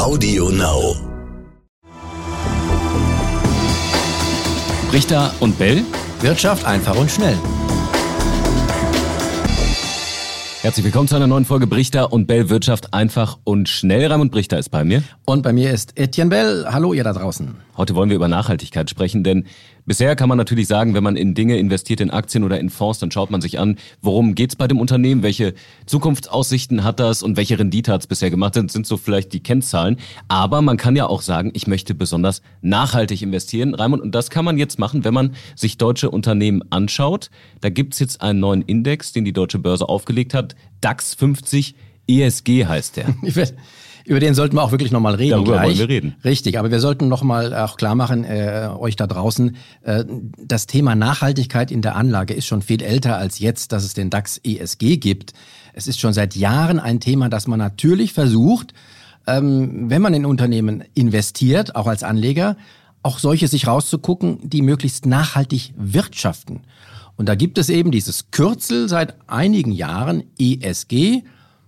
Audio Now. Richter und Bell. Wirtschaft einfach und schnell. Herzlich willkommen zu einer neuen Folge Brichter und Bell Wirtschaft einfach und schnell. Raimund Brichter ist bei mir. Und bei mir ist Etienne Bell. Hallo ihr da draußen. Heute wollen wir über Nachhaltigkeit sprechen, denn bisher kann man natürlich sagen, wenn man in Dinge investiert, in Aktien oder in Fonds, dann schaut man sich an, worum geht's bei dem Unternehmen, welche Zukunftsaussichten hat das und welche Rendite hat's bisher gemacht, sind, sind so vielleicht die Kennzahlen. Aber man kann ja auch sagen, ich möchte besonders nachhaltig investieren, Raimund, und das kann man jetzt machen, wenn man sich deutsche Unternehmen anschaut. Da gibt's jetzt einen neuen Index, den die Deutsche Börse aufgelegt hat, DAX 50 ESG heißt der. Über den sollten wir auch wirklich nochmal reden. Darüber gleich. wollen wir reden. Richtig, aber wir sollten nochmal auch klar machen, äh, euch da draußen, äh, das Thema Nachhaltigkeit in der Anlage ist schon viel älter als jetzt, dass es den DAX ESG gibt. Es ist schon seit Jahren ein Thema, das man natürlich versucht, ähm, wenn man in Unternehmen investiert, auch als Anleger, auch solche sich rauszugucken, die möglichst nachhaltig wirtschaften. Und da gibt es eben dieses Kürzel seit einigen Jahren ESG.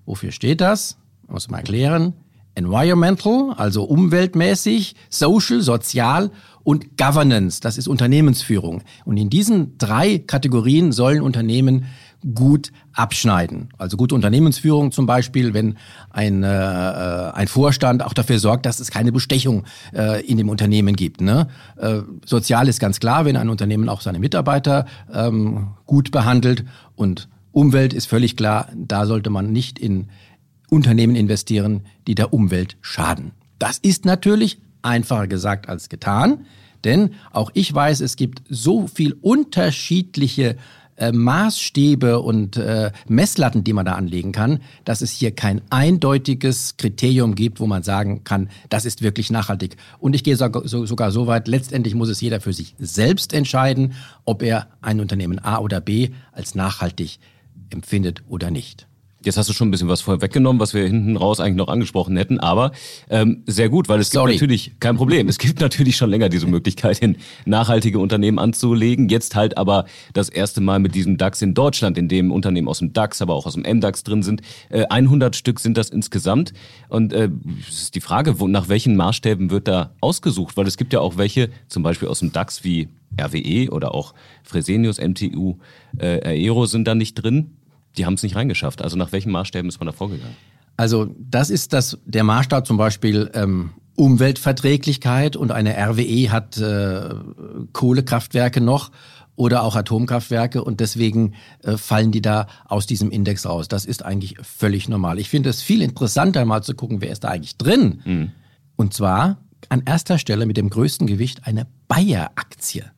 Wofür steht das? Muss man erklären. Environmental, also umweltmäßig, Social, sozial und Governance, das ist Unternehmensführung. Und in diesen drei Kategorien sollen Unternehmen gut abschneiden. Also gute Unternehmensführung zum Beispiel, wenn ein, äh, ein Vorstand auch dafür sorgt, dass es keine Bestechung äh, in dem Unternehmen gibt. Ne? Äh, sozial ist ganz klar, wenn ein Unternehmen auch seine Mitarbeiter ähm, gut behandelt und Umwelt ist völlig klar, da sollte man nicht in Unternehmen investieren, die der Umwelt schaden. Das ist natürlich einfacher gesagt als getan, denn auch ich weiß, es gibt so viel unterschiedliche äh, Maßstäbe und äh, Messlatten, die man da anlegen kann, dass es hier kein eindeutiges Kriterium gibt, wo man sagen kann, das ist wirklich nachhaltig. Und ich gehe sogar, so, sogar so weit, letztendlich muss es jeder für sich selbst entscheiden, ob er ein Unternehmen A oder B als nachhaltig empfindet oder nicht. Jetzt hast du schon ein bisschen was vorher weggenommen, was wir hinten raus eigentlich noch angesprochen hätten, aber ähm, sehr gut, weil es Sorry. gibt natürlich kein Problem. Es gibt natürlich schon länger diese Möglichkeit, in nachhaltige Unternehmen anzulegen. Jetzt halt aber das erste Mal mit diesem DAX in Deutschland, in dem Unternehmen aus dem DAX, aber auch aus dem MDAX drin sind. Äh, 100 Stück sind das insgesamt. Und äh, es ist die Frage, wo, nach welchen Maßstäben wird da ausgesucht? Weil es gibt ja auch welche, zum Beispiel aus dem DAX wie RWE oder auch Fresenius, MTU, äh, Aero sind da nicht drin die haben es nicht reingeschafft. Also nach welchen Maßstäben ist man da vorgegangen? Also das ist das der Maßstab zum Beispiel ähm, Umweltverträglichkeit und eine RWE hat äh, Kohlekraftwerke noch oder auch Atomkraftwerke und deswegen äh, fallen die da aus diesem Index raus. Das ist eigentlich völlig normal. Ich finde es viel interessanter, mal zu gucken, wer ist da eigentlich drin. Mhm. Und zwar an erster Stelle mit dem größten Gewicht eine Bayer-Aktie.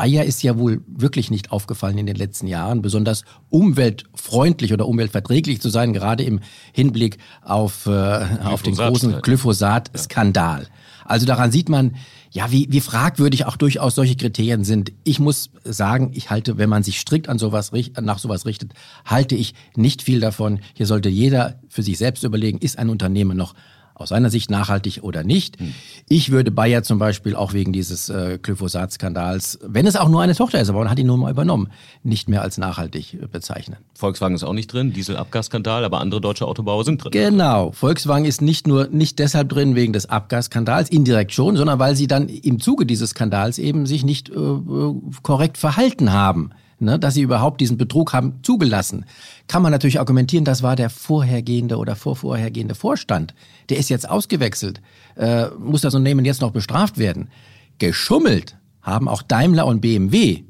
Bayer ist ja wohl wirklich nicht aufgefallen in den letzten Jahren, besonders umweltfreundlich oder umweltverträglich zu sein, gerade im Hinblick auf, äh, auf den großen Glyphosat-Skandal. Also daran sieht man, ja, wie, wie fragwürdig auch durchaus solche Kriterien sind. Ich muss sagen, ich halte, wenn man sich strikt an sowas, nach sowas richtet, halte ich nicht viel davon. Hier sollte jeder für sich selbst überlegen, ist ein Unternehmen noch aus seiner Sicht nachhaltig oder nicht. Hm. Ich würde Bayer zum Beispiel auch wegen dieses äh, Glyphosat-Skandals, wenn es auch nur eine Tochter ist, aber man hat ihn nur mal übernommen, nicht mehr als nachhaltig äh, bezeichnen. Volkswagen ist auch nicht drin, Dieselabgasskandal, aber andere deutsche Autobauer sind drin. Genau, Volkswagen ist nicht nur nicht deshalb drin wegen des Abgasskandals, indirekt schon, sondern weil sie dann im Zuge dieses Skandals eben sich nicht äh, äh korrekt verhalten haben ne, dass sie überhaupt diesen Betrug haben zugelassen, kann man natürlich argumentieren, das war der vorhergehende oder vorvorhergehende Vorstand. Der ist jetzt ausgewechselt. Äh, muss das Unternehmen jetzt noch bestraft werden? Geschummelt haben auch Daimler und BMW.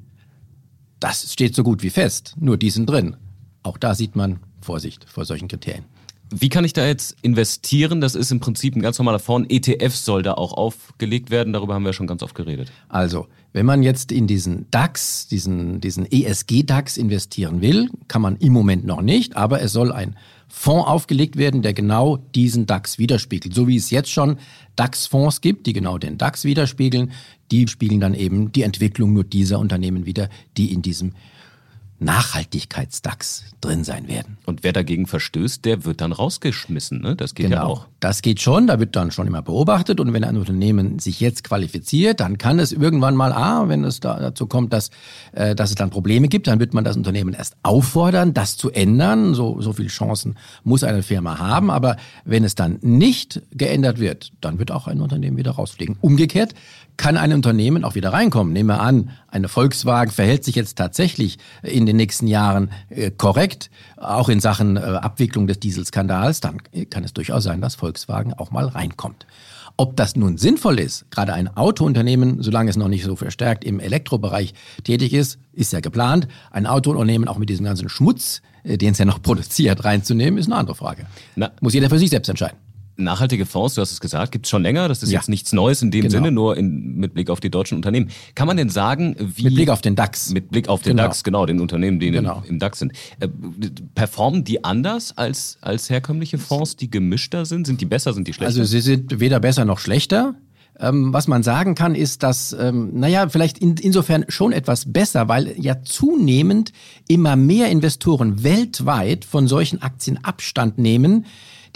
Das steht so gut wie fest. Nur die sind drin. Auch da sieht man Vorsicht vor solchen Kriterien. Wie kann ich da jetzt investieren? Das ist im Prinzip ein ganz normaler Fonds. ETF soll da auch aufgelegt werden. Darüber haben wir schon ganz oft geredet. Also, wenn man jetzt in diesen DAX, diesen, diesen ESG-DAX investieren will, kann man im Moment noch nicht, aber es soll ein Fonds aufgelegt werden, der genau diesen DAX widerspiegelt. So wie es jetzt schon DAX-Fonds gibt, die genau den DAX widerspiegeln, die spiegeln dann eben die Entwicklung nur dieser Unternehmen wider, die in diesem Nachhaltigkeits-DAX drin sein werden. Und wer dagegen verstößt, der wird dann rausgeschmissen. Ne? Das geht genau. ja auch. Das geht schon, da wird dann schon immer beobachtet. Und wenn ein Unternehmen sich jetzt qualifiziert, dann kann es irgendwann mal, ah, wenn es da dazu kommt, dass, äh, dass es dann Probleme gibt, dann wird man das Unternehmen erst auffordern, das zu ändern. So, so viele Chancen muss eine Firma haben. Aber wenn es dann nicht geändert wird, dann wird auch ein Unternehmen wieder rausfliegen. Umgekehrt kann ein Unternehmen auch wieder reinkommen. Nehmen wir an, eine Volkswagen verhält sich jetzt tatsächlich in den nächsten Jahren äh, korrekt, auch in Sachen äh, Abwicklung des Dieselskandals, dann kann es durchaus sein, dass Volkswagen auch mal reinkommt. Ob das nun sinnvoll ist, gerade ein Autounternehmen, solange es noch nicht so verstärkt im Elektrobereich tätig ist, ist ja geplant, ein Autounternehmen auch mit diesem ganzen Schmutz, äh, den es ja noch produziert, reinzunehmen, ist eine andere Frage. Na, Muss jeder für sich selbst entscheiden. Nachhaltige Fonds, du hast es gesagt, gibt es schon länger. Das ist ja. jetzt nichts Neues in dem genau. Sinne, nur in, mit Blick auf die deutschen Unternehmen. Kann man denn sagen, wie. Mit Blick auf den DAX. Mit Blick auf den genau. DAX, genau, den Unternehmen, die genau. im, im, DAX sind. Äh, performen die anders als, als herkömmliche Fonds, die gemischter sind? Sind die besser, sind die schlechter? Also sie sind weder besser noch schlechter. Ähm, was man sagen kann, ist, dass, ähm, naja, vielleicht in, insofern schon etwas besser, weil ja zunehmend immer mehr Investoren weltweit von solchen Aktien Abstand nehmen,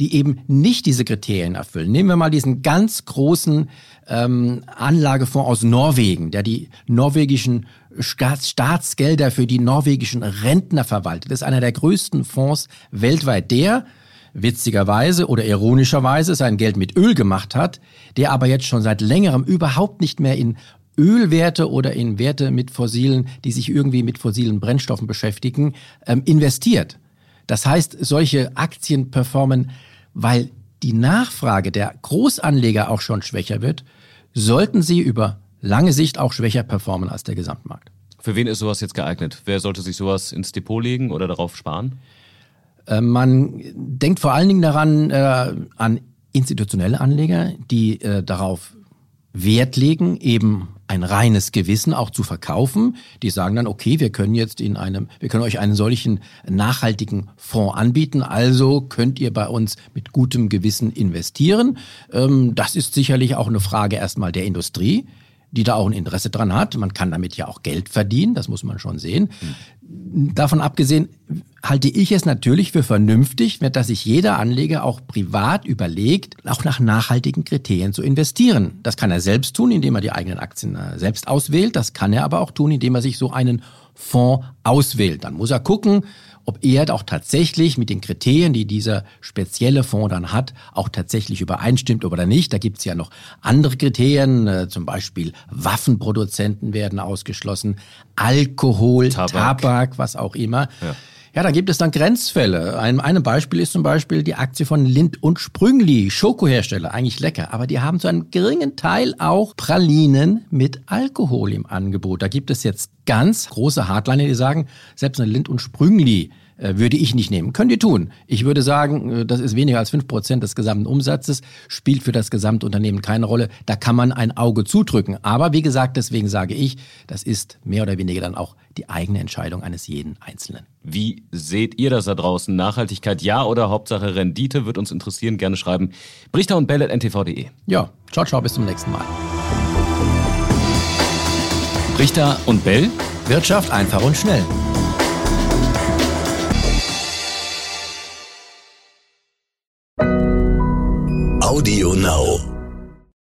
die eben nicht diese Kriterien erfüllen. Nehmen wir mal diesen ganz großen ähm, Anlagefonds aus Norwegen, der die norwegischen Staats Staatsgelder für die norwegischen Rentner verwaltet. Das ist einer der größten Fonds weltweit. Der witzigerweise oder ironischerweise sein Geld mit Öl gemacht hat, der aber jetzt schon seit längerem überhaupt nicht mehr in Ölwerte oder in Werte mit fossilen, die sich irgendwie mit fossilen Brennstoffen beschäftigen, ähm, investiert. Das heißt, solche Aktien performen, weil die Nachfrage der Großanleger auch schon schwächer wird, sollten sie über lange Sicht auch schwächer performen als der Gesamtmarkt. Für wen ist sowas jetzt geeignet? Wer sollte sich sowas ins Depot legen oder darauf sparen? Äh, man denkt vor allen Dingen daran äh, an institutionelle Anleger, die äh, darauf Wert legen, eben ein reines Gewissen auch zu verkaufen. Die sagen dann, okay, wir können jetzt in einem, wir können euch einen solchen nachhaltigen Fonds anbieten, also könnt ihr bei uns mit gutem Gewissen investieren. Ähm, das ist sicherlich auch eine Frage erstmal der Industrie die da auch ein Interesse dran hat. Man kann damit ja auch Geld verdienen, das muss man schon sehen. Davon abgesehen halte ich es natürlich für vernünftig, dass sich jeder Anleger auch privat überlegt, auch nach nachhaltigen Kriterien zu investieren. Das kann er selbst tun, indem er die eigenen Aktien äh, selbst auswählt. Das kann er aber auch tun, indem er sich so einen Fonds auswählt. Dann muss er gucken, ob er auch tatsächlich mit den Kriterien, die dieser spezielle Fonds dann hat, auch tatsächlich übereinstimmt oder nicht. Da gibt es ja noch andere Kriterien, äh, zum Beispiel Waffenproduzenten werden ausgeschlossen, Alkohol, Tabak, Tabak was auch immer. Ja. Ja, da gibt es dann Grenzfälle. Ein, ein Beispiel ist zum Beispiel die Aktie von Lind und Sprüngli, Schokohersteller, eigentlich lecker, aber die haben zu einem geringen Teil auch Pralinen mit Alkohol im Angebot. Da gibt es jetzt ganz große Hardliner, die sagen, selbst eine Lind und Sprüngli würde ich nicht nehmen. Können die tun. Ich würde sagen, äh, das ist weniger als fünf Prozent des gesamten Umsatzes, spielt für das Gesamtunternehmen keine Rolle. Da kann man ein Auge zudrücken. Aber wie gesagt, deswegen sage ich, das ist mehr oder weniger dann auch die eigene Entscheidung eines jeden Einzelnen. Wie seht ihr das da draußen? Nachhaltigkeit ja oder Hauptsache Rendite? Wird uns interessieren. Gerne schreiben. Brichter und Bell at ntv.de. Ja, ciao, ciao, bis zum nächsten Mal. Richter und Bell. Wirtschaft einfach und schnell. Audio Now.